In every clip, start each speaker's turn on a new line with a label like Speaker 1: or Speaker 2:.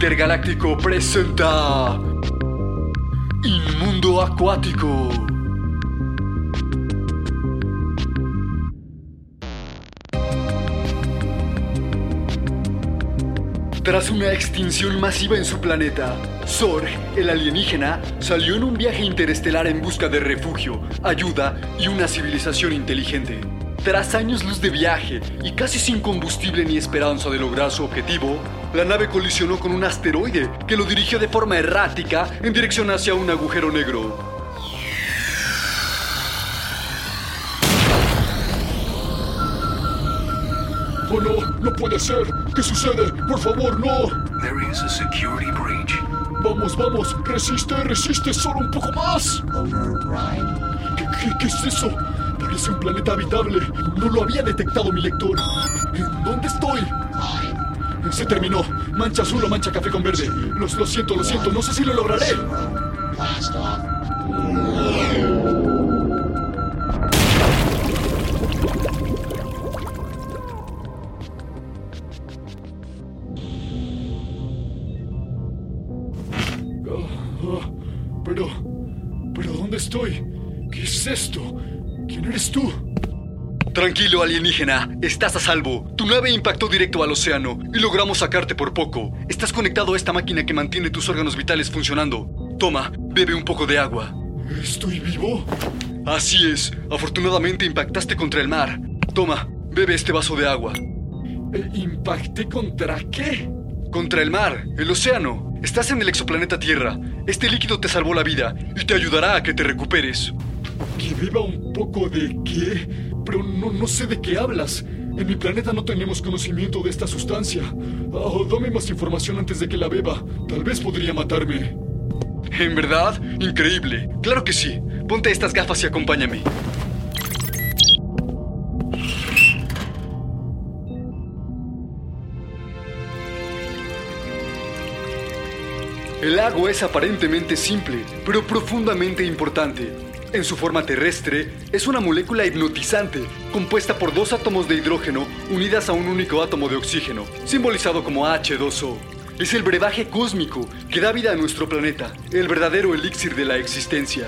Speaker 1: Intergaláctico presenta Inmundo Acuático. Tras una extinción masiva en su planeta, Zorg, el alienígena, salió en un viaje interestelar en busca de refugio, ayuda y una civilización inteligente. Tras años luz de viaje y casi sin combustible ni esperanza de lograr su objetivo, la nave colisionó con un asteroide que lo dirigió de forma errática en dirección hacia un agujero negro.
Speaker 2: ¡Oh no! ¡No puede ser! ¿Qué sucede? ¡Por favor, no!
Speaker 3: There is a security breach.
Speaker 2: ¡Vamos, vamos! ¡Resiste, resiste! ¡Solo un poco más! ¿Qué, qué, qué es eso? Parece un planeta habitable. No lo había detectado mi lector. ¿En dónde estoy? Se terminó. Mancha azul o mancha café con verde. Lo siento, lo siento. No sé si lo lograré. Ah, ah, pero... ¿Pero dónde estoy? ¿Qué es esto? ¿Quién eres tú?
Speaker 1: Tranquilo, alienígena, estás a salvo. Tu nave impactó directo al océano y logramos sacarte por poco. Estás conectado a esta máquina que mantiene tus órganos vitales funcionando. Toma, bebe un poco de agua.
Speaker 2: ¿Estoy vivo?
Speaker 1: Así es, afortunadamente impactaste contra el mar. Toma, bebe este vaso de agua.
Speaker 2: Eh, ¿Impacté contra qué?
Speaker 1: Contra el mar, el océano. Estás en el exoplaneta Tierra. Este líquido te salvó la vida y te ayudará a que te recuperes.
Speaker 2: ¿Que beba un poco de qué? Pero no, no sé de qué hablas. En mi planeta no tenemos conocimiento de esta sustancia. Oh, dame más información antes de que la beba. Tal vez podría matarme.
Speaker 1: ¿En verdad? Increíble. Claro que sí. Ponte estas gafas y acompáñame. El lago es aparentemente simple, pero profundamente importante. En su forma terrestre, es una molécula hipnotizante, compuesta por dos átomos de hidrógeno unidas a un único átomo de oxígeno, simbolizado como H2O. Es el brebaje cósmico que da vida a nuestro planeta, el verdadero elixir de la existencia.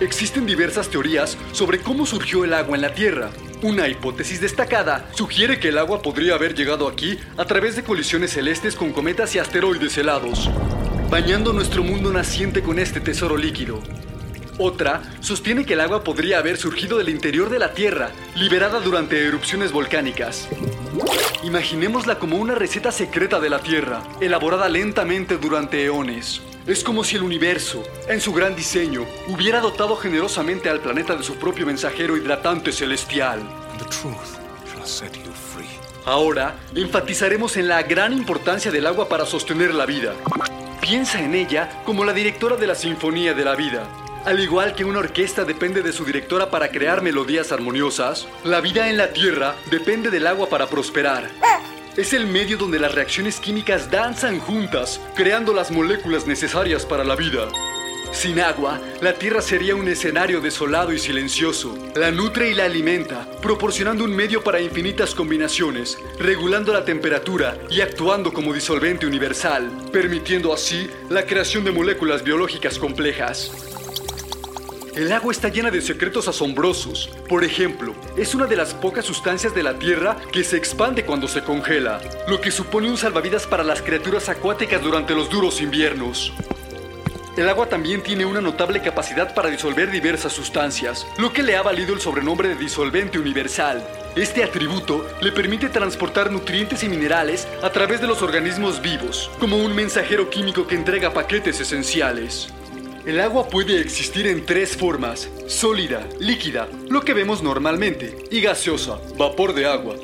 Speaker 1: Existen diversas teorías sobre cómo surgió el agua en la Tierra. Una hipótesis destacada sugiere que el agua podría haber llegado aquí a través de colisiones celestes con cometas y asteroides helados, bañando nuestro mundo naciente con este tesoro líquido. Otra sostiene que el agua podría haber surgido del interior de la Tierra, liberada durante erupciones volcánicas. Imaginémosla como una receta secreta de la Tierra, elaborada lentamente durante eones. Es como si el universo, en su gran diseño, hubiera dotado generosamente al planeta de su propio mensajero hidratante celestial. Ahora, enfatizaremos en la gran importancia del agua para sostener la vida. Piensa en ella como la directora de la Sinfonía de la Vida. Al igual que una orquesta depende de su directora para crear melodías armoniosas, la vida en la Tierra depende del agua para prosperar. Es el medio donde las reacciones químicas danzan juntas, creando las moléculas necesarias para la vida. Sin agua, la Tierra sería un escenario desolado y silencioso. La nutre y la alimenta, proporcionando un medio para infinitas combinaciones, regulando la temperatura y actuando como disolvente universal, permitiendo así la creación de moléculas biológicas complejas. El agua está llena de secretos asombrosos. Por ejemplo, es una de las pocas sustancias de la Tierra que se expande cuando se congela, lo que supone un salvavidas para las criaturas acuáticas durante los duros inviernos. El agua también tiene una notable capacidad para disolver diversas sustancias, lo que le ha valido el sobrenombre de disolvente universal. Este atributo le permite transportar nutrientes y minerales a través de los organismos vivos, como un mensajero químico que entrega paquetes esenciales. El agua puede existir en tres formas, sólida, líquida, lo que vemos normalmente, y gaseosa, vapor de agua.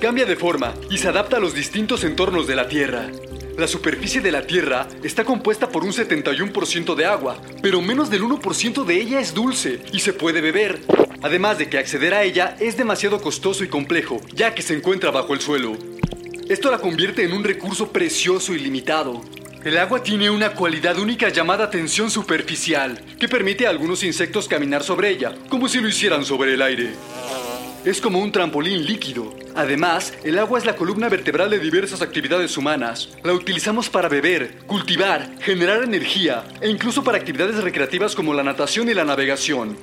Speaker 1: Cambia de forma y se adapta a los distintos entornos de la Tierra. La superficie de la Tierra está compuesta por un 71% de agua, pero menos del 1% de ella es dulce y se puede beber. Además de que acceder a ella es demasiado costoso y complejo, ya que se encuentra bajo el suelo. Esto la convierte en un recurso precioso y limitado. El agua tiene una cualidad única llamada tensión superficial, que permite a algunos insectos caminar sobre ella, como si lo hicieran sobre el aire. Es como un trampolín líquido. Además, el agua es la columna vertebral de diversas actividades humanas. La utilizamos para beber, cultivar, generar energía e incluso para actividades recreativas como la natación y la navegación.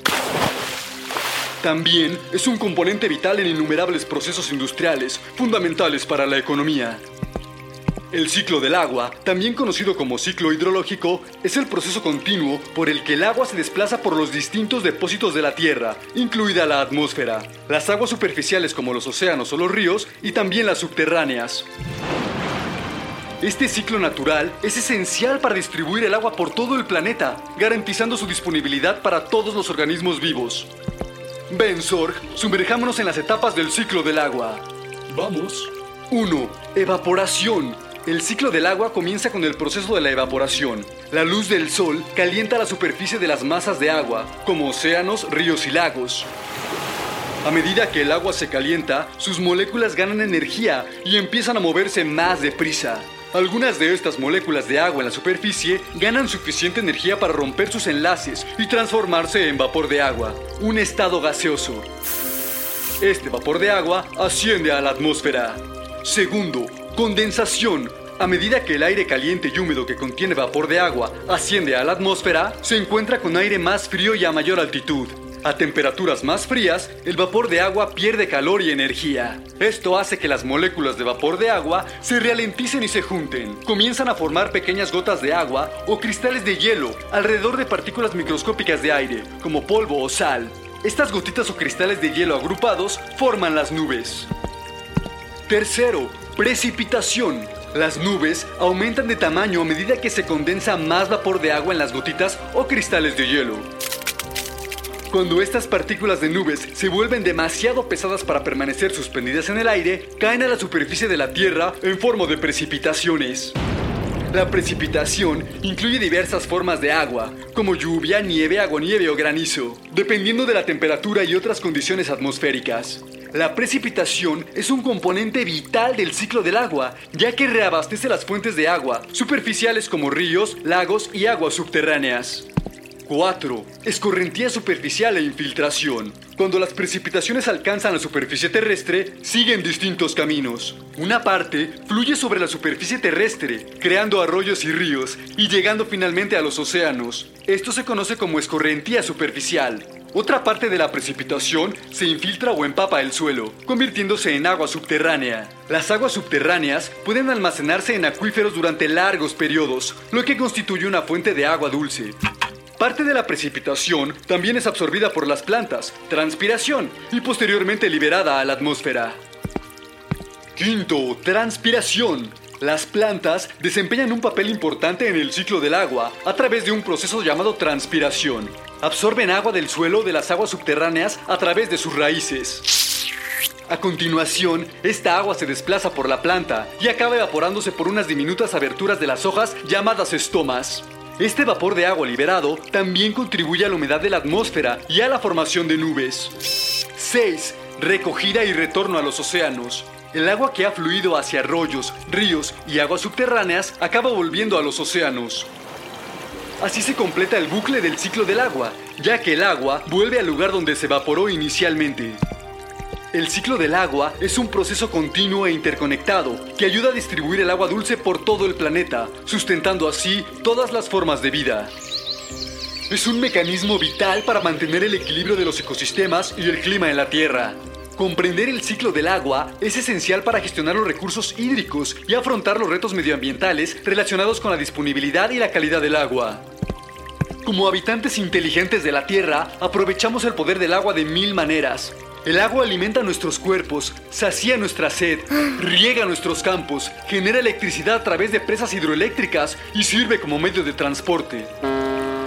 Speaker 1: También es un componente vital en innumerables procesos industriales, fundamentales para la economía. El ciclo del agua, también conocido como ciclo hidrológico, es el proceso continuo por el que el agua se desplaza por los distintos depósitos de la Tierra, incluida la atmósfera, las aguas superficiales como los océanos o los ríos y también las subterráneas. Este ciclo natural es esencial para distribuir el agua por todo el planeta, garantizando su disponibilidad para todos los organismos vivos. Ven, Sorg, sumerjámonos en las etapas del ciclo del agua.
Speaker 2: Vamos.
Speaker 1: 1. Evaporación. El ciclo del agua comienza con el proceso de la evaporación. La luz del sol calienta la superficie de las masas de agua, como océanos, ríos y lagos. A medida que el agua se calienta, sus moléculas ganan energía y empiezan a moverse más deprisa. Algunas de estas moléculas de agua en la superficie ganan suficiente energía para romper sus enlaces y transformarse en vapor de agua, un estado gaseoso. Este vapor de agua asciende a la atmósfera. Segundo, Condensación. A medida que el aire caliente y húmedo que contiene vapor de agua asciende a la atmósfera, se encuentra con aire más frío y a mayor altitud. A temperaturas más frías, el vapor de agua pierde calor y energía. Esto hace que las moléculas de vapor de agua se ralenticen y se junten. Comienzan a formar pequeñas gotas de agua o cristales de hielo alrededor de partículas microscópicas de aire, como polvo o sal. Estas gotitas o cristales de hielo agrupados forman las nubes. Tercero, Precipitación. Las nubes aumentan de tamaño a medida que se condensa más vapor de agua en las gotitas o cristales de hielo. Cuando estas partículas de nubes se vuelven demasiado pesadas para permanecer suspendidas en el aire, caen a la superficie de la Tierra en forma de precipitaciones. La precipitación incluye diversas formas de agua, como lluvia, nieve, aguanieve o granizo, dependiendo de la temperatura y otras condiciones atmosféricas. La precipitación es un componente vital del ciclo del agua, ya que reabastece las fuentes de agua, superficiales como ríos, lagos y aguas subterráneas. 4. Escorrentía superficial e infiltración. Cuando las precipitaciones alcanzan la superficie terrestre, siguen distintos caminos. Una parte fluye sobre la superficie terrestre, creando arroyos y ríos, y llegando finalmente a los océanos. Esto se conoce como escorrentía superficial. Otra parte de la precipitación se infiltra o empapa el suelo, convirtiéndose en agua subterránea. Las aguas subterráneas pueden almacenarse en acuíferos durante largos periodos, lo que constituye una fuente de agua dulce. Parte de la precipitación también es absorbida por las plantas, transpiración, y posteriormente liberada a la atmósfera. Quinto, transpiración. Las plantas desempeñan un papel importante en el ciclo del agua a través de un proceso llamado transpiración. Absorben agua del suelo de las aguas subterráneas a través de sus raíces. A continuación, esta agua se desplaza por la planta y acaba evaporándose por unas diminutas aberturas de las hojas llamadas estomas. Este vapor de agua liberado también contribuye a la humedad de la atmósfera y a la formación de nubes. 6. Recogida y retorno a los océanos. El agua que ha fluido hacia arroyos, ríos y aguas subterráneas acaba volviendo a los océanos. Así se completa el bucle del ciclo del agua, ya que el agua vuelve al lugar donde se evaporó inicialmente. El ciclo del agua es un proceso continuo e interconectado que ayuda a distribuir el agua dulce por todo el planeta, sustentando así todas las formas de vida. Es un mecanismo vital para mantener el equilibrio de los ecosistemas y el clima en la Tierra. Comprender el ciclo del agua es esencial para gestionar los recursos hídricos y afrontar los retos medioambientales relacionados con la disponibilidad y la calidad del agua. Como habitantes inteligentes de la Tierra, aprovechamos el poder del agua de mil maneras. El agua alimenta nuestros cuerpos, sacía nuestra sed, riega nuestros campos, genera electricidad a través de presas hidroeléctricas y sirve como medio de transporte.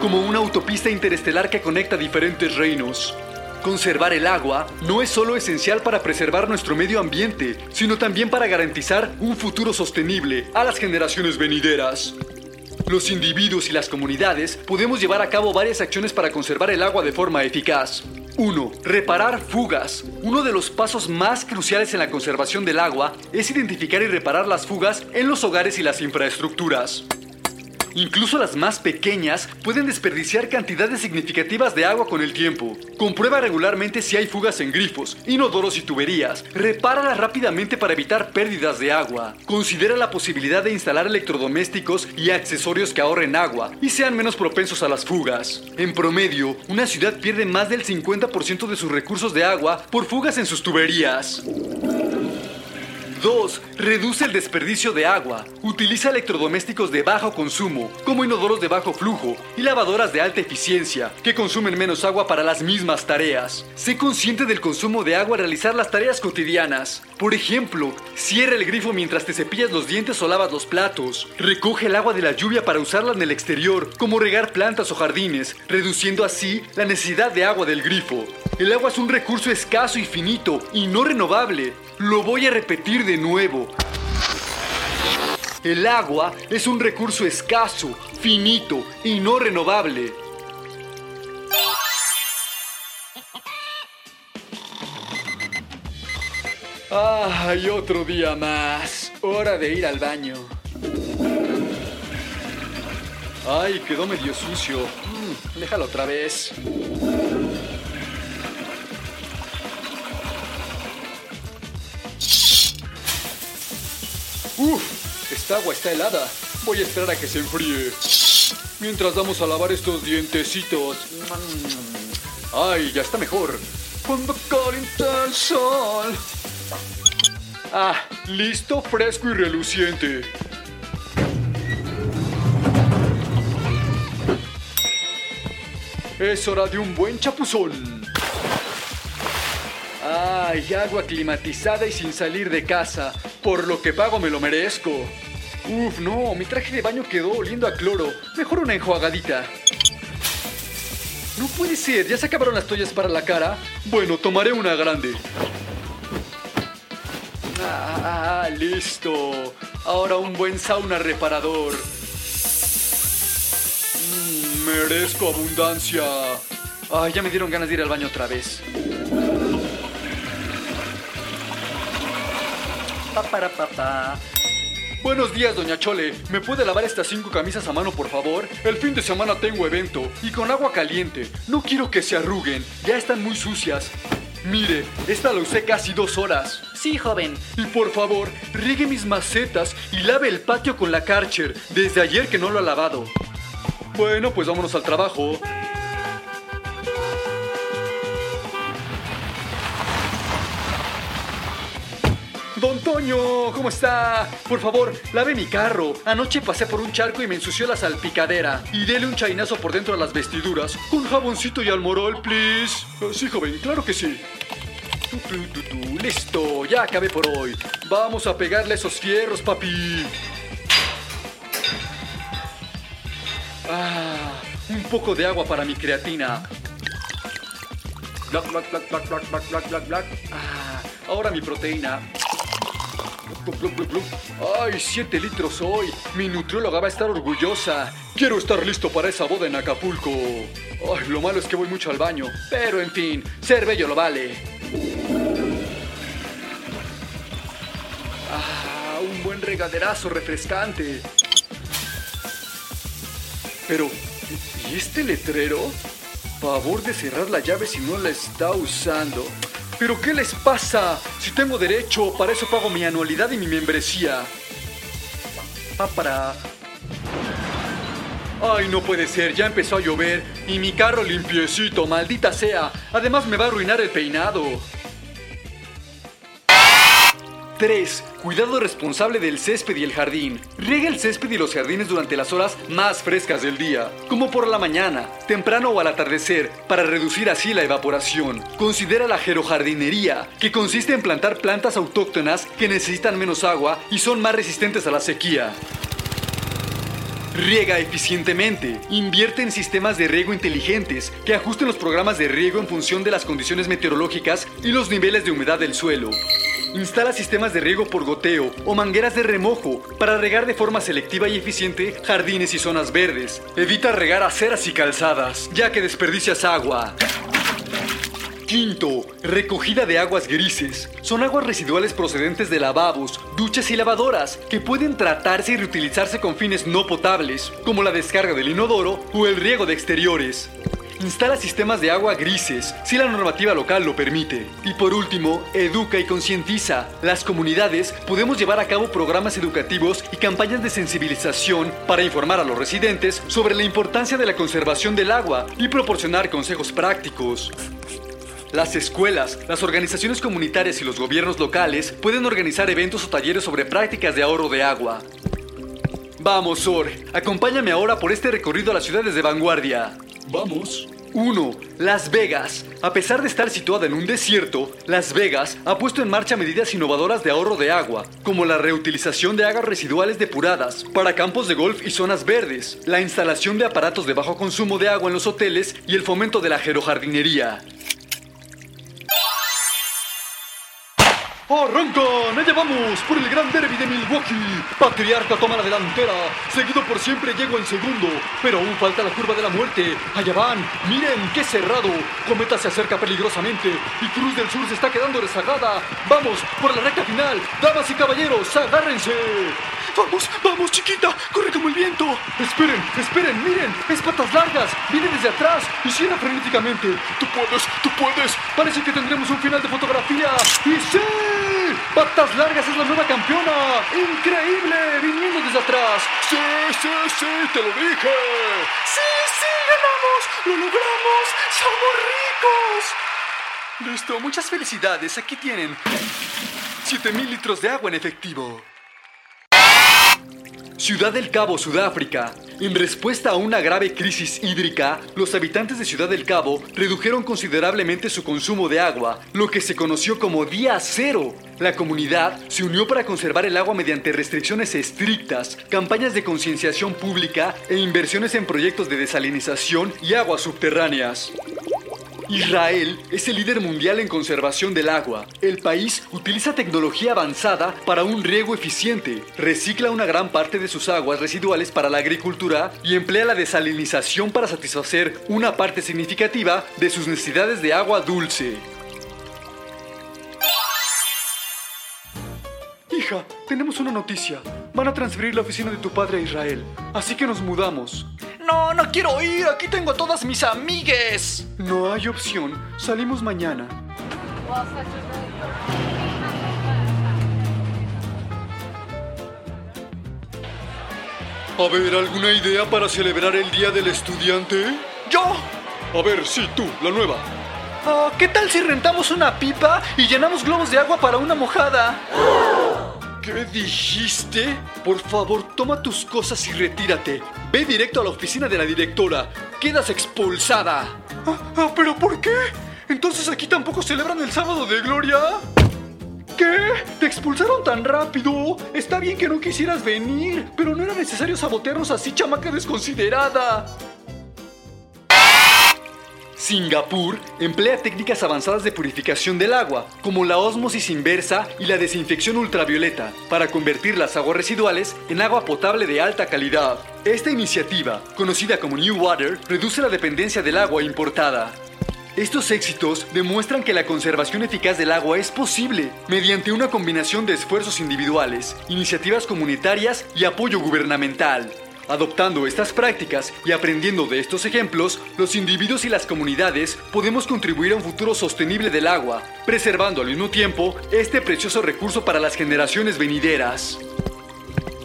Speaker 1: Como una autopista interestelar que conecta diferentes reinos. Conservar el agua no es solo esencial para preservar nuestro medio ambiente, sino también para garantizar un futuro sostenible a las generaciones venideras. Los individuos y las comunidades podemos llevar a cabo varias acciones para conservar el agua de forma eficaz. 1. Reparar fugas. Uno de los pasos más cruciales en la conservación del agua es identificar y reparar las fugas en los hogares y las infraestructuras. Incluso las más pequeñas pueden desperdiciar cantidades significativas de agua con el tiempo. Comprueba regularmente si hay fugas en grifos, inodoros y tuberías. Repáralas rápidamente para evitar pérdidas de agua. Considera la posibilidad de instalar electrodomésticos y accesorios que ahorren agua y sean menos propensos a las fugas. En promedio, una ciudad pierde más del 50% de sus recursos de agua por fugas en sus tuberías. 2. Reduce el desperdicio de agua. Utiliza electrodomésticos de bajo consumo, como inodoros de bajo flujo y lavadoras de alta eficiencia, que consumen menos agua para las mismas tareas. Sé consciente del consumo de agua al realizar las tareas cotidianas. Por ejemplo, cierra el grifo mientras te cepillas los dientes o lavas los platos. Recoge el agua de la lluvia para usarla en el exterior, como regar plantas o jardines, reduciendo así la necesidad de agua del grifo. El agua es un recurso escaso y finito y no renovable. Lo voy a repetir de nuevo. El agua es un recurso escaso, finito y no renovable. ¡Ay, otro día más! Hora de ir al baño. ¡Ay, quedó medio sucio! Mm, déjalo otra vez. Uf, esta agua está helada. Voy a esperar a que se enfríe. Mientras vamos a lavar estos dientecitos. Ay, ya está mejor. Cuando calienta el sol. Ah, listo, fresco y reluciente. Es hora de un buen chapuzón. Ay, agua climatizada y sin salir de casa. Por lo que pago me lo merezco. Uf, no, mi traje de baño quedó oliendo a cloro. Mejor una enjuagadita. No puede ser, ¿ya se acabaron las toallas para la cara? Bueno, tomaré una grande. Ah, listo. Ahora un buen sauna reparador. Mm, merezco abundancia. Ay, ya me dieron ganas de ir al baño otra vez. Para. Buenos días, doña Chole. ¿Me puede lavar estas cinco camisas a mano, por favor? El fin de semana tengo evento y con agua caliente. No quiero que se arruguen. Ya están muy sucias. Mire, esta la usé casi dos horas.
Speaker 4: Sí, joven.
Speaker 1: Y por favor, riegue mis macetas y lave el patio con la Karcher. Desde ayer que no lo ha lavado. Bueno, pues vámonos al trabajo. Don ¿cómo está? Por favor, lave mi carro. Anoche pasé por un charco y me ensució la salpicadera. Y dele un chainazo por dentro a las vestiduras. Con jaboncito y almorol, please. Ah, sí, joven, claro que sí. Listo, ya acabé por hoy. Vamos a pegarle esos fierros, papi. Ah, un poco de agua para mi creatina. Black, black, black, black, black, black, black, black, black. Ah, ahora mi proteína. ¡Ay, 7 litros hoy! Mi nutrióloga va a estar orgullosa. Quiero estar listo para esa boda en Acapulco. Ay, lo malo es que voy mucho al baño. Pero en fin, ser bello lo vale. Ah, un buen regaderazo refrescante. Pero, ¿Y este letrero? Favor de cerrar la llave si no la está usando. ¿Pero qué les pasa? Si tengo derecho, para eso pago mi anualidad y mi membresía. Pa para. Ay, no puede ser, ya empezó a llover y mi carro limpiecito, maldita sea. Además me va a arruinar el peinado. 3. Cuidado responsable del césped y el jardín. Riega el césped y los jardines durante las horas más frescas del día, como por la mañana, temprano o al atardecer, para reducir así la evaporación. Considera la gerojardinería, que consiste en plantar plantas autóctonas que necesitan menos agua y son más resistentes a la sequía. Riega eficientemente. Invierte en sistemas de riego inteligentes que ajusten los programas de riego en función de las condiciones meteorológicas y los niveles de humedad del suelo. Instala sistemas de riego por goteo o mangueras de remojo para regar de forma selectiva y eficiente jardines y zonas verdes. Evita regar aceras y calzadas, ya que desperdicias agua. Quinto, recogida de aguas grises. Son aguas residuales procedentes de lavabos, duchas y lavadoras que pueden tratarse y reutilizarse con fines no potables, como la descarga del inodoro o el riego de exteriores. Instala sistemas de agua grises, si la normativa local lo permite. Y por último, educa y concientiza. Las comunidades podemos llevar a cabo programas educativos y campañas de sensibilización para informar a los residentes sobre la importancia de la conservación del agua y proporcionar consejos prácticos. Las escuelas, las organizaciones comunitarias y los gobiernos locales pueden organizar eventos o talleres sobre prácticas de ahorro de agua. Vamos, Sor, acompáñame ahora por este recorrido a las ciudades de vanguardia.
Speaker 2: Vamos.
Speaker 1: 1. Las Vegas. A pesar de estar situada en un desierto, Las Vegas ha puesto en marcha medidas innovadoras de ahorro de agua, como la reutilización de aguas residuales depuradas para campos de golf y zonas verdes, la instalación de aparatos de bajo consumo de agua en los hoteles y el fomento de la gerojardinería. ¡Arrancan! ¡Allá vamos! Por el gran derby de Milwaukee. Patriarca toma la delantera. Seguido por siempre llego en segundo. Pero aún falta la curva de la muerte. Allá van. Miren qué cerrado. Cometa se acerca peligrosamente. Y Cruz del Sur se está quedando rezagada. Vamos por la recta final. Damas y caballeros, agárrense. Vamos, vamos, chiquita. Corre como el viento. Esperen, esperen, miren. Es patas largas. Viene desde atrás y cierra frenéticamente.
Speaker 2: Tú puedes, tú puedes.
Speaker 1: Parece que tendremos un final de fotografía. ¡Y sí! ¡Patas Largas es la nueva campeona! ¡Increíble! Viniendo desde atrás.
Speaker 2: Sí, sí, sí, te lo dije.
Speaker 1: ¡Sí, sí! ¡Ganamos! ¡Lo logramos! ¡Somos ricos! Listo, muchas felicidades. Aquí tienen 7000 litros de agua en efectivo. Ciudad del Cabo, Sudáfrica. En respuesta a una grave crisis hídrica, los habitantes de Ciudad del Cabo redujeron considerablemente su consumo de agua, lo que se conoció como Día Cero. La comunidad se unió para conservar el agua mediante restricciones estrictas, campañas de concienciación pública e inversiones en proyectos de desalinización y aguas subterráneas. Israel es el líder mundial en conservación del agua. El país utiliza tecnología avanzada para un riego eficiente, recicla una gran parte de sus aguas residuales para la agricultura y emplea la desalinización para satisfacer una parte significativa de sus necesidades de agua dulce. Hija, tenemos una noticia. Van a transferir la oficina de tu padre a Israel, así que nos mudamos. No, no quiero ir. Aquí tengo a todas mis amigues. No hay opción. Salimos mañana. A ver, ¿alguna idea para celebrar el Día del Estudiante? ¡Yo! A ver, sí, tú, la nueva. Ah, ¿Qué tal si rentamos una pipa y llenamos globos de agua para una mojada? ¿Qué dijiste? Por favor, toma tus cosas y retírate. Ve directo a la oficina de la directora. Quedas expulsada. Ah, ah, ¿Pero por qué? ¿Entonces aquí tampoco celebran el sábado de gloria? ¿Qué? ¿Te expulsaron tan rápido? Está bien que no quisieras venir, pero no era necesario sabotearnos así, chamaca desconsiderada. Singapur emplea técnicas avanzadas de purificación del agua, como la ósmosis inversa y la desinfección ultravioleta, para convertir las aguas residuales en agua potable de alta calidad. Esta iniciativa, conocida como New Water, reduce la dependencia del agua importada. Estos éxitos demuestran que la conservación eficaz del agua es posible mediante una combinación de esfuerzos individuales, iniciativas comunitarias y apoyo gubernamental. Adoptando estas prácticas y aprendiendo de estos ejemplos, los individuos y las comunidades podemos contribuir a un futuro sostenible del agua, preservando al mismo tiempo este precioso recurso para las generaciones venideras.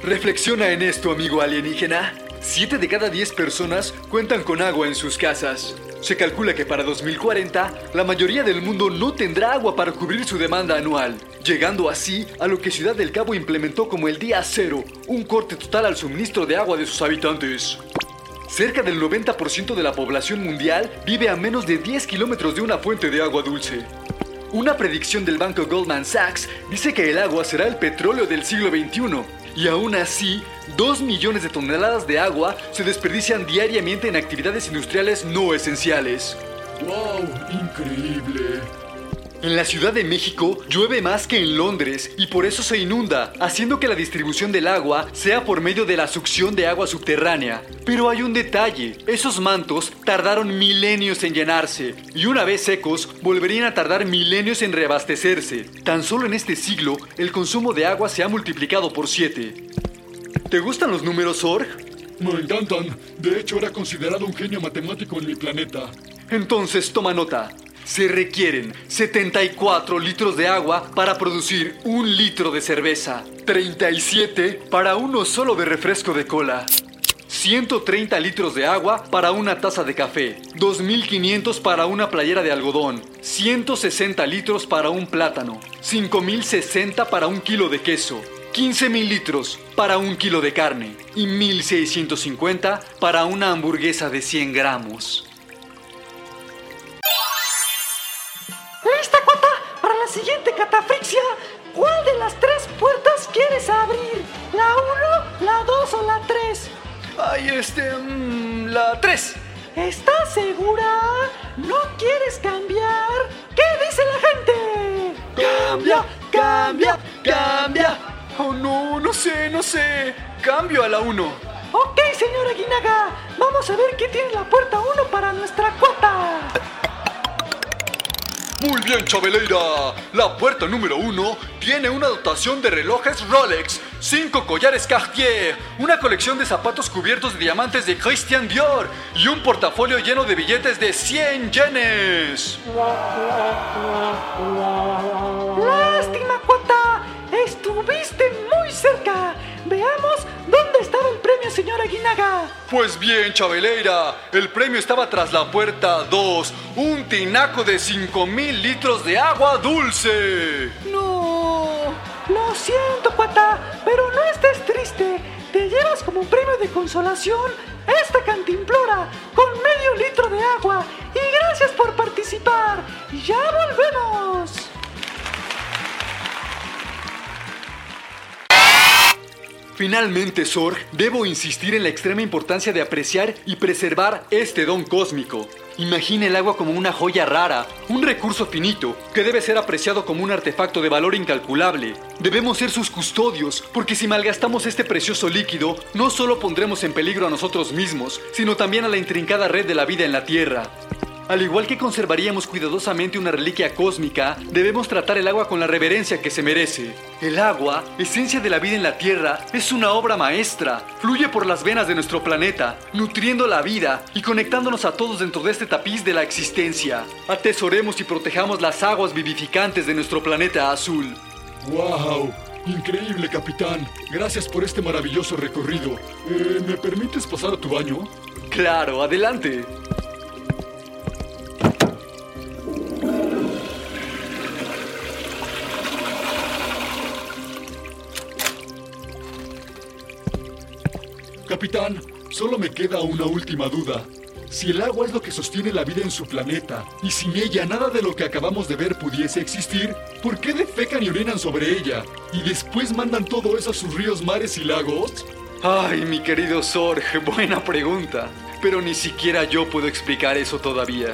Speaker 1: Reflexiona en esto, amigo alienígena. 7 de cada 10 personas cuentan con agua en sus casas. Se calcula que para 2040 la mayoría del mundo no tendrá agua para cubrir su demanda anual, llegando así a lo que Ciudad del Cabo implementó como el día cero, un corte total al suministro de agua de sus habitantes. Cerca del 90% de la población mundial vive a menos de 10 kilómetros de una fuente de agua dulce. Una predicción del banco Goldman Sachs dice que el agua será el petróleo del siglo XXI y aún así, 2 millones de toneladas de agua se desperdician diariamente en actividades industriales no esenciales.
Speaker 2: ¡Wow! ¡Increíble!
Speaker 1: En la Ciudad de México llueve más que en Londres y por eso se inunda, haciendo que la distribución del agua sea por medio de la succión de agua subterránea. Pero hay un detalle, esos mantos tardaron milenios en llenarse y una vez secos volverían a tardar milenios en reabastecerse. Tan solo en este siglo el consumo de agua se ha multiplicado por 7. ¿Te gustan los números, Org?
Speaker 2: Me encantan. De hecho, era considerado un genio matemático en mi planeta.
Speaker 1: Entonces toma nota. Se requieren 74 litros de agua para producir un litro de cerveza, 37 para uno solo de refresco de cola, 130 litros de agua para una taza de café, 2500 para una playera de algodón, 160 litros para un plátano, 5060 para un kilo de queso, 15.000 litros para un kilo de carne y 1.650 para una hamburguesa de 100 gramos.
Speaker 4: ¡Lista, cuata! Para la siguiente catafixia. ¿Cuál de las tres puertas quieres abrir? ¿La 1, la 2 o la 3?
Speaker 1: Ay, este... mm, la 3.
Speaker 4: ¿Estás segura? ¿No quieres cambiar? ¿Qué dice la gente?
Speaker 1: Cambia, cambia, cambia. Oh no, no sé, no sé. Cambio a la 1.
Speaker 4: Ok, señora Guinaga. Vamos a ver qué tiene la puerta 1 para nuestra cuata.
Speaker 1: Muy bien, Chabeleira. La puerta número 1 tiene una dotación de relojes Rolex, 5 collares Cartier, una colección de zapatos cubiertos de diamantes de Christian Dior y un portafolio lleno de billetes de 100 yenes.
Speaker 4: Lástima, cuata. Estuviste muy cerca. Veamos dónde estaba el premio, señora Guinaga.
Speaker 1: Pues bien, Chabeleira, el premio estaba tras la puerta 2, un tinaco de 5000 litros de agua dulce.
Speaker 4: No. Lo siento, cuata, pero no estés triste. Te llevas como premio de consolación esta cantimplora con medio litro de agua. Y gracias por participar. Ya volvemos.
Speaker 1: Finalmente, Sorg, debo insistir en la extrema importancia de apreciar y preservar este don cósmico. Imagina el agua como una joya rara, un recurso finito, que debe ser apreciado como un artefacto de valor incalculable. Debemos ser sus custodios, porque si malgastamos este precioso líquido, no solo pondremos en peligro a nosotros mismos, sino también a la intrincada red de la vida en la Tierra. Al igual que conservaríamos cuidadosamente una reliquia cósmica, debemos tratar el agua con la reverencia que se merece. El agua, esencia de la vida en la Tierra, es una obra maestra. Fluye por las venas de nuestro planeta, nutriendo la vida y conectándonos a todos dentro de este tapiz de la existencia. Atesoremos y protejamos las aguas vivificantes de nuestro planeta azul.
Speaker 2: ¡Wow! Increíble, capitán. Gracias por este maravilloso recorrido. Eh, ¿Me permites pasar a tu baño?
Speaker 1: Claro, adelante.
Speaker 2: Capitán, solo me queda una última duda. Si el agua es lo que sostiene la vida en su planeta, y sin ella nada de lo que acabamos de ver pudiese existir, ¿por qué defecan y orinan sobre ella? ¿Y después mandan todo eso a sus ríos, mares y lagos?
Speaker 1: Ay, mi querido Sorg, buena pregunta. Pero ni siquiera yo puedo explicar eso todavía.